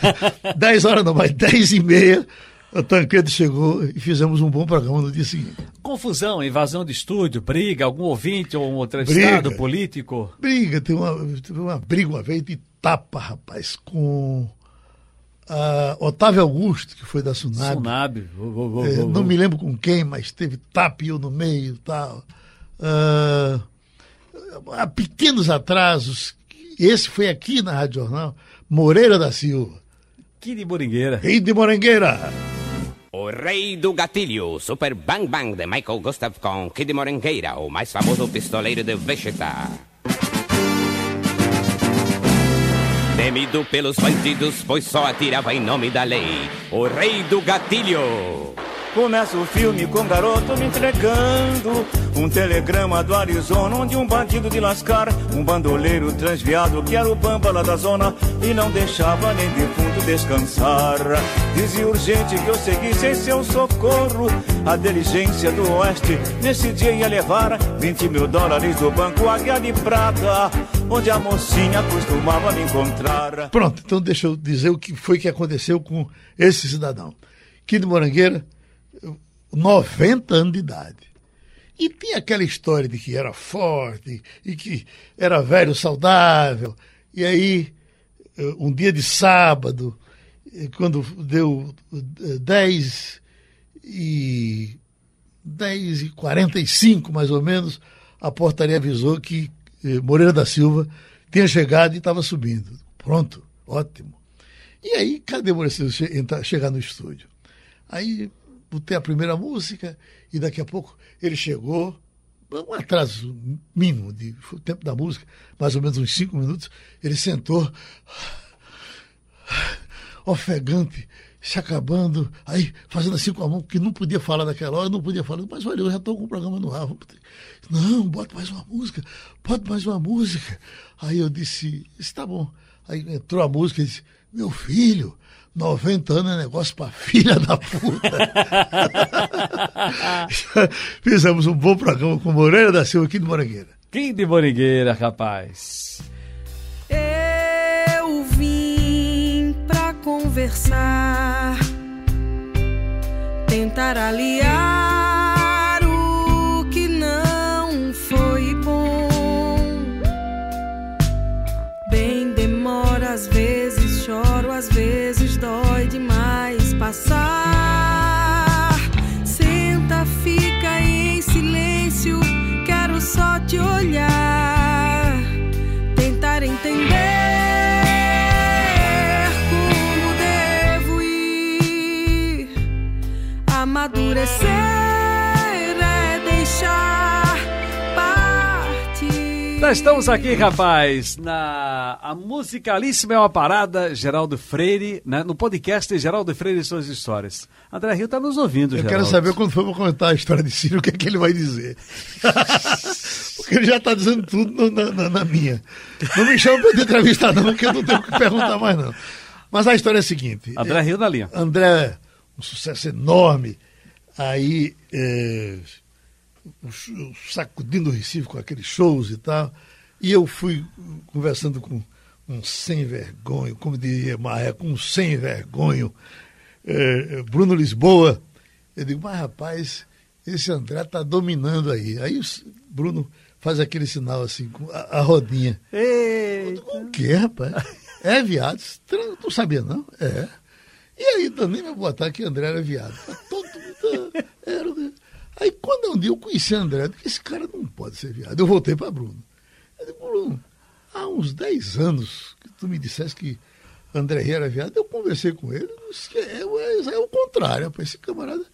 10 horas não, mas 10 e meia, o Tancredo chegou e fizemos um bom programa no dia seguinte. Confusão, invasão de estúdio, briga, algum ouvinte ou um entrevistado briga, político? Briga, teve uma, teve uma briga uma vez de tapa, rapaz, com uh, Otávio Augusto, que foi da Sunab. Sunab. é, não me lembro com quem, mas teve eu no meio e tal. Uh, há pequenos atrasos esse foi aqui na Rádio Jornal, Moreira da Silva. Que de Moringueira. Rei de Morangueira. O rei do gatilho, Super Bang Bang de Michael Gustav com Kid Morangueira, o mais famoso pistoleiro de Vegeta. Temido pelos bandidos, pois só atirava em nome da lei. O rei do gatilho. Começa o filme com um garoto me entregando um telegrama do Arizona, onde um bandido de lascar, um bandoleiro transviado que era o bamba lá da zona e não deixava nem defunto descansar. Dizia urgente que eu seguisse em seu socorro. A diligência do oeste nesse dia ia levar 20 mil dólares do banco Águia de Prata, onde a mocinha costumava me encontrar. Pronto, então deixa eu dizer o que foi que aconteceu com esse cidadão. Kid Morangueira 90 anos de idade. E tinha aquela história de que era forte e que era velho saudável. E aí, eh, um dia de sábado, eh, quando deu 10 eh, e 10 e 45 mais ou menos, a portaria avisou que Moreira da Silva tinha chegado e estava subindo. Pronto, ótimo. E aí, cadê Moreira Silva chegar no estúdio? Aí botei a primeira música e daqui a pouco ele chegou, um atraso mínimo de o tempo da música, mais ou menos uns cinco minutos, ele sentou, ofegante, se acabando, aí fazendo assim com a mão, que não podia falar naquela hora, não podia falar, mas olha, eu já estou com o programa no ar. Não, bota mais uma música, bota mais uma música. Aí eu disse, está bom. Aí entrou a música e disse, meu filho, 90 anos é negócio para filha da puta. Fizemos um bom programa com Moreira da Silva aqui de Morangueira. Quem de Morangueira, rapaz? Conversar, tentar aliar estamos aqui, rapaz, na a musicalíssima é uma parada, Geraldo Freire, né? no podcast Geraldo Freire e suas histórias. André Rio está nos ouvindo, Eu Geraldo. quero saber quando for comentar a história de Ciro, o que é que ele vai dizer. porque ele já está dizendo tudo na, na, na, minha. Não me chama para entrevistar não, porque eu não tenho o que perguntar mais não. Mas a história é a seguinte. André Rio da linha. André, um sucesso enorme. Aí... É sacudindo o Recife com aqueles shows e tal. E eu fui conversando com um sem vergonho, como diria Marreco, um sem vergonho, é, Bruno Lisboa. Eu digo, mas rapaz, esse André está dominando aí. Aí o Bruno faz aquele sinal assim, com a, a rodinha. Eita. O que, rapaz? É, viado? Não sabia, não? É. E aí também me botar que André era viado. Todo mundo era. Aí quando um dia eu conheci André, eu disse, esse cara não pode ser viado. Eu voltei para Bruno. Eu disse, Bruno, há uns 10 anos que tu me disseste que André era viado, eu conversei com ele, disse, é, é, é, o contrário, rapaz, esse camarada.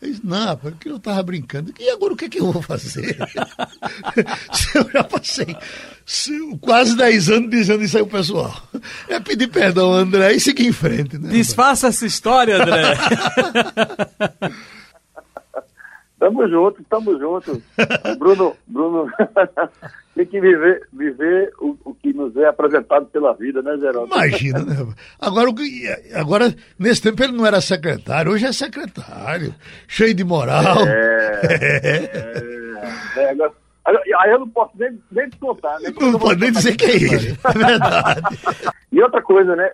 Ele disse, não, rapaz, porque eu estava brincando. E agora o que, é que eu vou fazer? eu já passei quase 10 anos dizendo isso aí pro pessoal. É pedir perdão, André, e seguir em frente. Né, Desfaça essa história, André. Tamo junto, tamo junto. Bruno, Bruno tem que viver, viver o, o, que nos é apresentado pela vida, né, Geraldo? Imagina, né? Agora, agora, nesse tempo ele não era secretário, hoje é secretário, cheio de moral. É. é, é agora, aí eu não posso nem, nem te contar, né? Não pode nem dizer que é ele, é verdade. e outra coisa, né?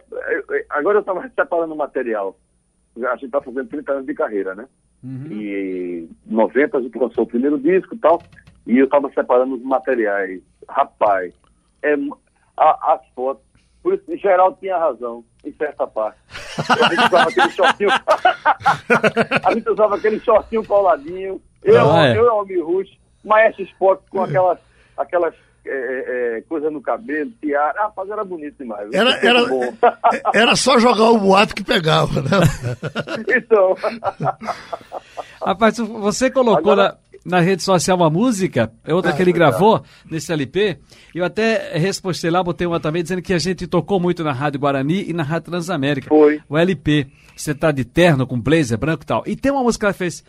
Agora eu estava separando o material. A gente está fazendo 30 anos de carreira, né? Uhum. E em 90 a gente lançou o primeiro disco e tal, e eu estava separando os materiais. Rapaz, é, a, as fotos, por isso, Geraldo tinha razão, em certa parte. A gente usava aquele shortinho. a gente usava aquele shortinho coladinho. Eu, ah, é. eu Almir Rush, Maestro Sport com aquelas, aquelas é, é, é, coisa no cabelo, tiara. Ah, rapaz, era bonito demais. Era, era, era só jogar o boato que pegava, né? então. Rapaz, você colocou Agora... na, rede social uma música, é outra ah, que ele gravou nesse LP. Eu até respostei lá, botei uma também, dizendo que a gente tocou muito na Rádio Guarani e na Rádio Transamérica. Foi. O LP. Você tá de terno, com blazer branco e tal. E tem uma música que ela fez.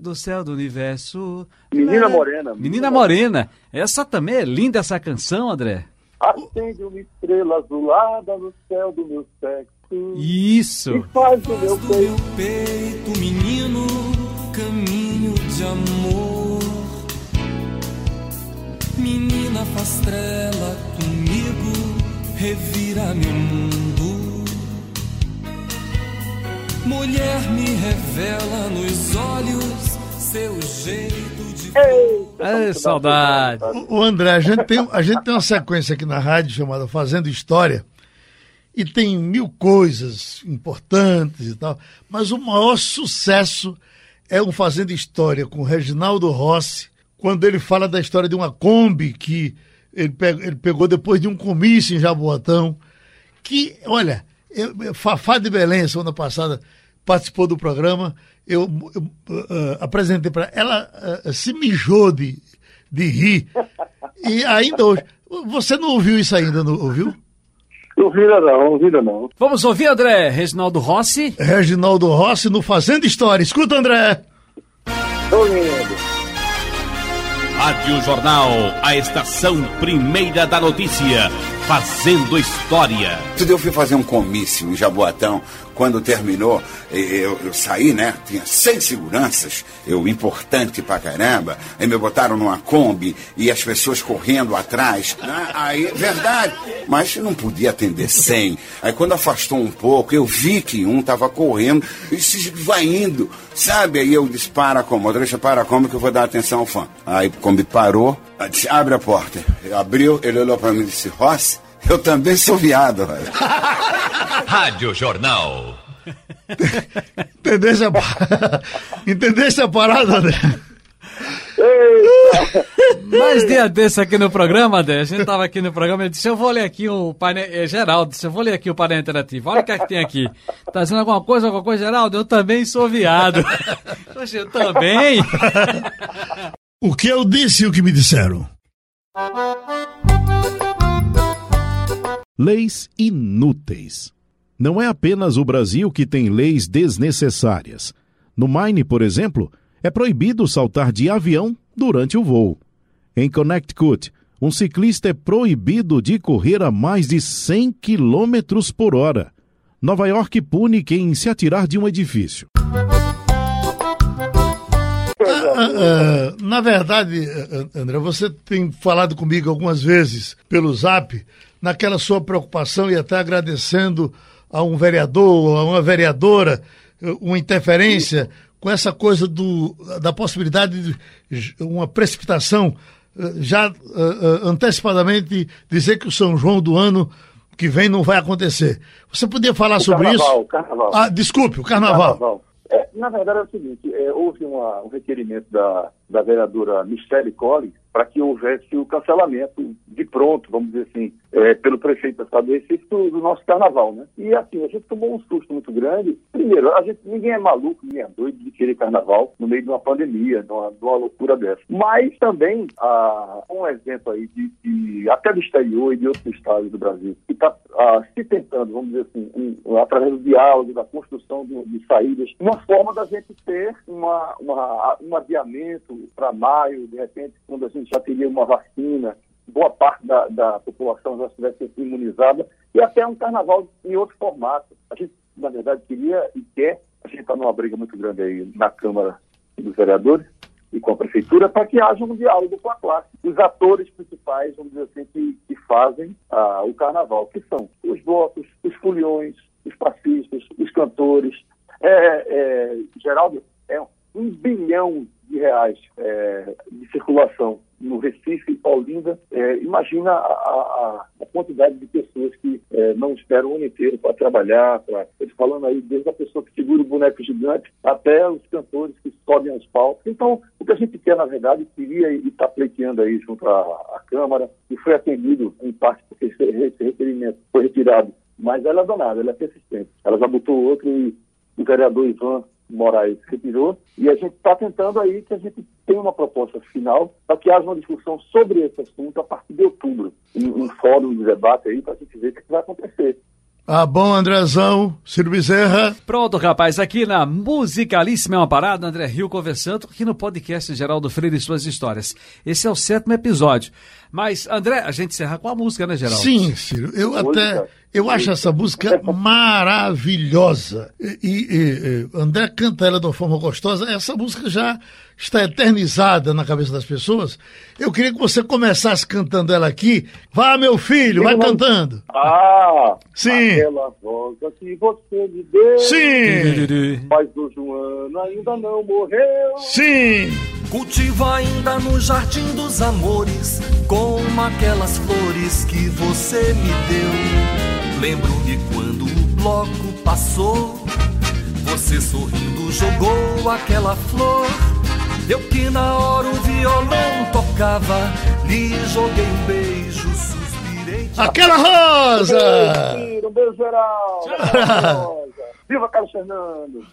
Do céu do universo. Menina Morena. Menina Morena. Essa também é linda, essa canção, André. Acende uma estrela azulada no céu do meu sexo. Isso. E faz do meu peito. meu peito, menino, caminho de amor. Menina, faz trela comigo, revira meu mundo. Mulher me revela nos olhos seu jeito de. Ei, saudade. O, o André, a gente, tem, a gente tem uma sequência aqui na rádio chamada Fazendo História e tem mil coisas importantes e tal, mas o maior sucesso é um Fazendo História com Reginaldo Rossi, quando ele fala da história de uma Kombi que ele pegou, depois de um comício em Jaboatão, que, olha, eu, Fafá de Belém, semana passada, participou do programa, eu, eu uh, apresentei para ela, uh, se mijou de, de rir, e ainda hoje, você não ouviu isso ainda, não ouviu? Ouvida não, ouvida não. Vamos ouvir, André. Reginaldo Rossi. Reginaldo Rossi no Fazendo História. Escuta, André. Tô lindo. Rádio Jornal, a estação primeira da notícia, fazendo história. Eu fui fazer um comício em Jaboatão quando terminou, eu, eu, saí, né? Tinha seis seguranças, eu importante pra caramba. Aí me botaram numa Kombi e as pessoas correndo atrás. Né? Aí, verdade, mas não podia atender cem. Aí quando afastou um pouco, eu vi que um tava correndo e se vai indo, sabe? Aí eu disse, para como, deixa para como que eu vou dar atenção ao fã. Aí a Kombi parou, disse, abre a porta. Abriu, ele olhou para mim e disse, Rossi, eu também sou viado. Rádio Jornal. Entendesse a, Entendesse a parada, né? Mais dia desse aqui no programa, Dé, a gente tava aqui no programa e disse, eu vou ler aqui o painel, é, Geraldo, disse, eu vou ler aqui o painel interativo, olha o que é que tem aqui. Tá dizendo alguma coisa, alguma coisa, Geraldo? Eu também sou viado. Poxa, eu também? o que eu disse e o que me disseram? Leis inúteis. Não é apenas o Brasil que tem leis desnecessárias. No Maine, por exemplo, é proibido saltar de avião durante o voo. Em Connecticut, um ciclista é proibido de correr a mais de 100 km por hora. Nova York pune quem se atirar de um edifício. Ah, ah, ah, na verdade, André, você tem falado comigo algumas vezes pelo zap naquela sua preocupação e até agradecendo a um vereador, a uma vereadora, uma interferência com essa coisa do, da possibilidade de uma precipitação, já uh, antecipadamente dizer que o São João do ano que vem não vai acontecer. Você podia falar O sobre carnaval, isso? o carnaval. Ah, desculpe, o carnaval. É, na verdade é o seguinte, é, houve uma- um requerimento da, da vereadora Michele Collins para que houvesse o cancelamento de pronto, vamos dizer assim, é, pelo prefeito do estado do Recife do, nosso carnaval, né? E assim, a gente tomou um susto muito grande. Primeiro, a gente, ninguém é maluco, ninguém é doido de querer carnaval no meio de uma pandemia, de uma, de uma loucura dessa. Mas também, ah, um exemplo aí de, de- até do exterior e de outros estados do Brasil, que está se tentando, vamos dizer assim, um- através do diálogo, da construção de saídas, uma forma da gente ter uma, uma, um adiamento para maio, de repente, quando a gente já teria uma vacina, boa parte da, da população já estivesse imunizada, e até um carnaval em outro formato. A gente, na verdade, queria e quer, a gente está numa briga muito grande aí na Câmara dos Vereadores e com a Prefeitura, para que haja um diálogo com a classe. Os atores principais, vamos dizer assim, que, que fazem ah, o carnaval, que são os blocos, os foliões, os passistas, os cantores. É, é, Geraldo, é um bilhão de reais é, de circulação no Recife, Olinda. É, imagina a, a- a quantidade de pessoas que é, não esperam o ano inteiro para trabalhar, pra, falando aí desde a pessoa que segura o boneco gigante até os cantores que sobem aos palcos. Então, o que a gente quer, na verdade, queria e está pleiteando aí junto à, à Câmara, e foi atendido em parte porque esse, esse requerimento foi retirado, mas ela é danada, ela é persistente. Ela já botou outro e o vereador Ivan Moraes retirou, e a gente está tentando aí que a gente tenha uma proposta final para que haja uma discussão sobre esse assunto a partir de outubro, um, um fórum de debate aí para a gente ver o que vai acontecer. Ah, bom, Andrezão, Ciro Bezerra. Pronto, rapaz, aqui na Musicalíssima é uma parada, André Rio conversando aqui no podcast Geraldo Freire e suas histórias. Esse é o sétimo episódio. Mas, André, a gente encerra com a música, né, Geraldo? Sim, Ciro, eu até eu acho essa música maravilhosa. E, e- e André canta ela de uma forma gostosa. Essa música já está eternizada na cabeça das pessoas. Eu queria que você começasse cantando ela aqui. Vá, meu filho, vai cantando. Ah! Sim. Aquela que você me deu. Sim. Mas o Joana ainda não morreu. Sim. Cultivo ainda no jardim dos amores, como aquelas flores que você me deu. Lembro-me quando o bloco passou, você sorrindo jogou aquela flor. Eu que na hora o violão tocava, lhe joguei um beijo, suspirei. Aquela rosa! Um beijo geral. Viva Carlos Fernando.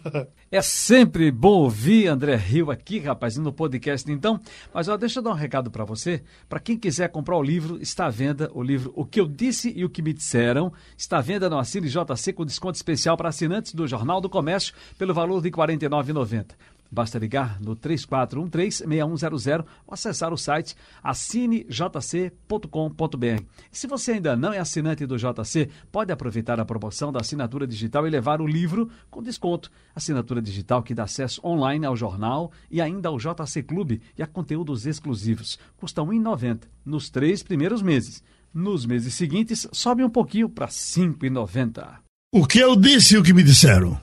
É sempre bom ouvir André Rio aqui, rapaz, no podcast então. Mas ó, deixa eu dar um recado para você. Para quem quiser comprar o livro, está à venda o livro O que eu disse e o que me disseram. Está à venda no Assine JC com desconto especial para assinantes do Jornal do Comércio pelo valor de R$ 49,90. Basta ligar no 3413-6100 ou acessar o site assinejc.com.br. Se você ainda não é assinante do JC, pode aproveitar a promoção da assinatura digital e levar o livro com desconto. Assinatura digital que dá acesso online ao jornal e ainda ao JC Clube e a conteúdos exclusivos. Custa R$ 1,90 nos três primeiros meses. Nos meses seguintes, sobe um pouquinho para R$ 5,90. O que eu disse e o que me disseram.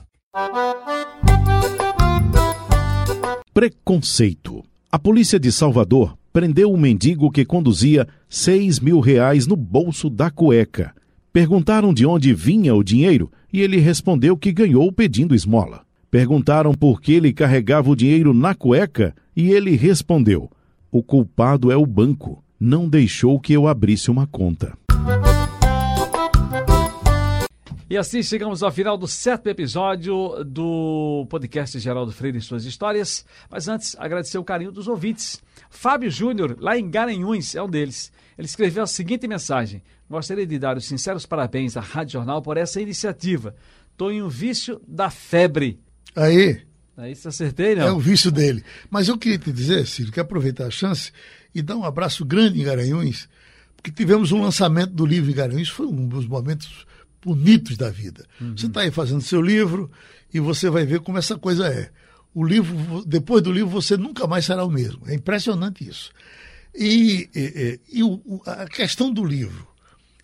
Preconceito. A polícia de Salvador prendeu um mendigo que conduzia seis mil reais no bolso da cueca. Perguntaram de onde vinha o dinheiro e ele respondeu que ganhou pedindo esmola. Perguntaram por que ele carregava o dinheiro na cueca e ele respondeu: O culpado é o banco. Não deixou que eu abrisse uma conta. E assim chegamos ao final do sétimo episódio do podcast Geraldo Freire e suas histórias. Mas antes, agradecer o carinho dos ouvintes. Fábio Júnior, lá em Garanhuns, é um deles. Ele escreveu a seguinte mensagem: Gostaria de dar os sinceros parabéns à Rádio Jornal por essa iniciativa. Estou em um vício da febre. Aí, Aí se acertei, não? é o vício dele. Mas eu queria te dizer, Ciro, que aproveitar a chance e dar um abraço grande em Garanhuns, porque tivemos um lançamento do livro em Garanhuns, foi um dos momentos bonitos da vida. Você está aí fazendo seu livro e você vai ver como essa coisa é. O livro, depois do livro, você nunca mais será o mesmo. É impressionante isso. E, e, e- o- o- a questão do livro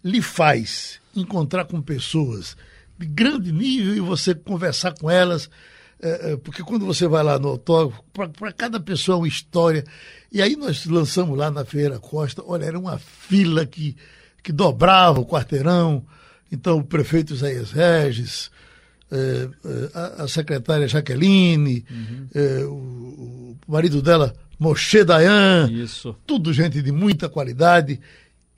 lhe faz encontrar com pessoas de grande nível e você conversar com elas, é, é, porque quando você vai lá no autógrafo, para cada pessoa é uma história. E aí nós lançamos lá na Feira Costa, olha, era uma fila que, que dobrava o quarteirão, Então, o prefeito Isaías Regis, é, é, a, a, secretária Jaqueline, uhum. o, o, marido dela, Moshe Dayan. Isso. Tudo gente de muita qualidade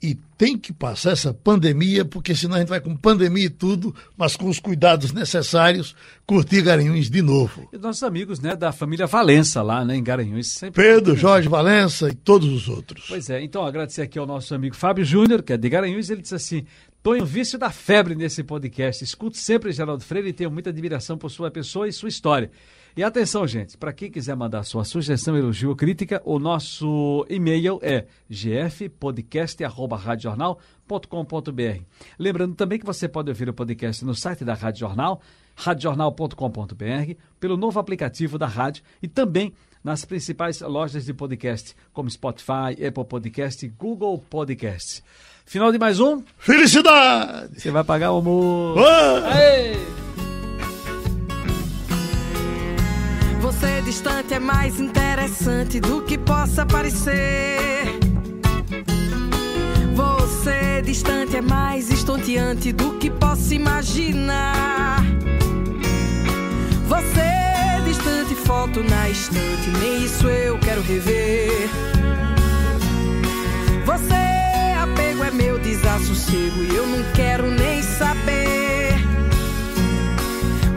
e tem que passar essa pandemia, porque senão a gente vai com pandemia e tudo, mas com os cuidados necessários, curtir Garanhuns de novo. E nossos amigos né, da família Valença lá né, em Garanhuns. Sempre... Pedro, Jorge Valença e todos os outros. Pois é, então agradecer aqui ao nosso amigo Fábio Júnior, que é de Garanhuns, ele disse assim, Estou em vício da febre nesse podcast, escuto sempre Geraldo Freire e tenho muita admiração por sua pessoa e sua história. E atenção, gente, para quem quiser mandar sua sugestão, elogio ou crítica, o nosso e-mail é gfpodcast.radiojornal.com.br. Lembrando também que você pode ouvir o podcast no site da Rádio Jornal, radiojornal.com.br, pelo novo aplicativo da rádio e também nas principais lojas de podcast, como Spotify, Apple Podcast e Google Podcast. Final de mais um? Felicidade! Você vai pagar o almoço. Você distante é mais interessante do que possa parecer. Você distante é mais estonteante do que possa imaginar. Você distante, foto na estante, nem isso eu quero rever. Você é meu desassossego e eu não quero nem saber.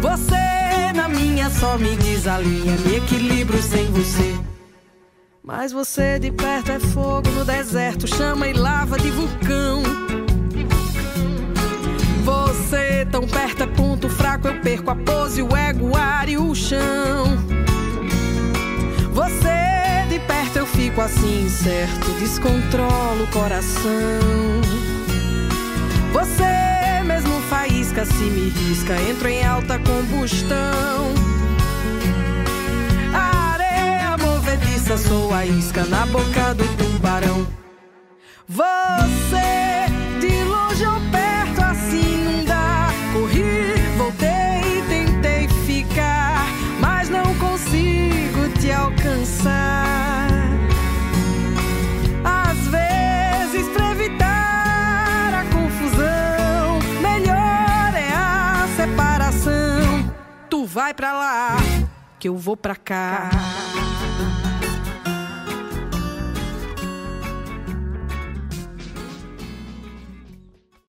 Você minha só me desalinha, me equilibro sem você. Mas você de perto é fogo no deserto, chama e lava de vulcão. Você tão perto é ponto fraco, eu perco a pose, o ego, o ar e o chão. Você fico assim incerto, descontrolo o coração. Você mesmo faísca se me risca, entro em alta combustão. A areia movediça, sou a isca na boca do tubarão. Você de longe ou perto, assim não dá. Corri, voltei, tentei ficar, mas não consigo te alcançar. Lá, que eu vou pra cá.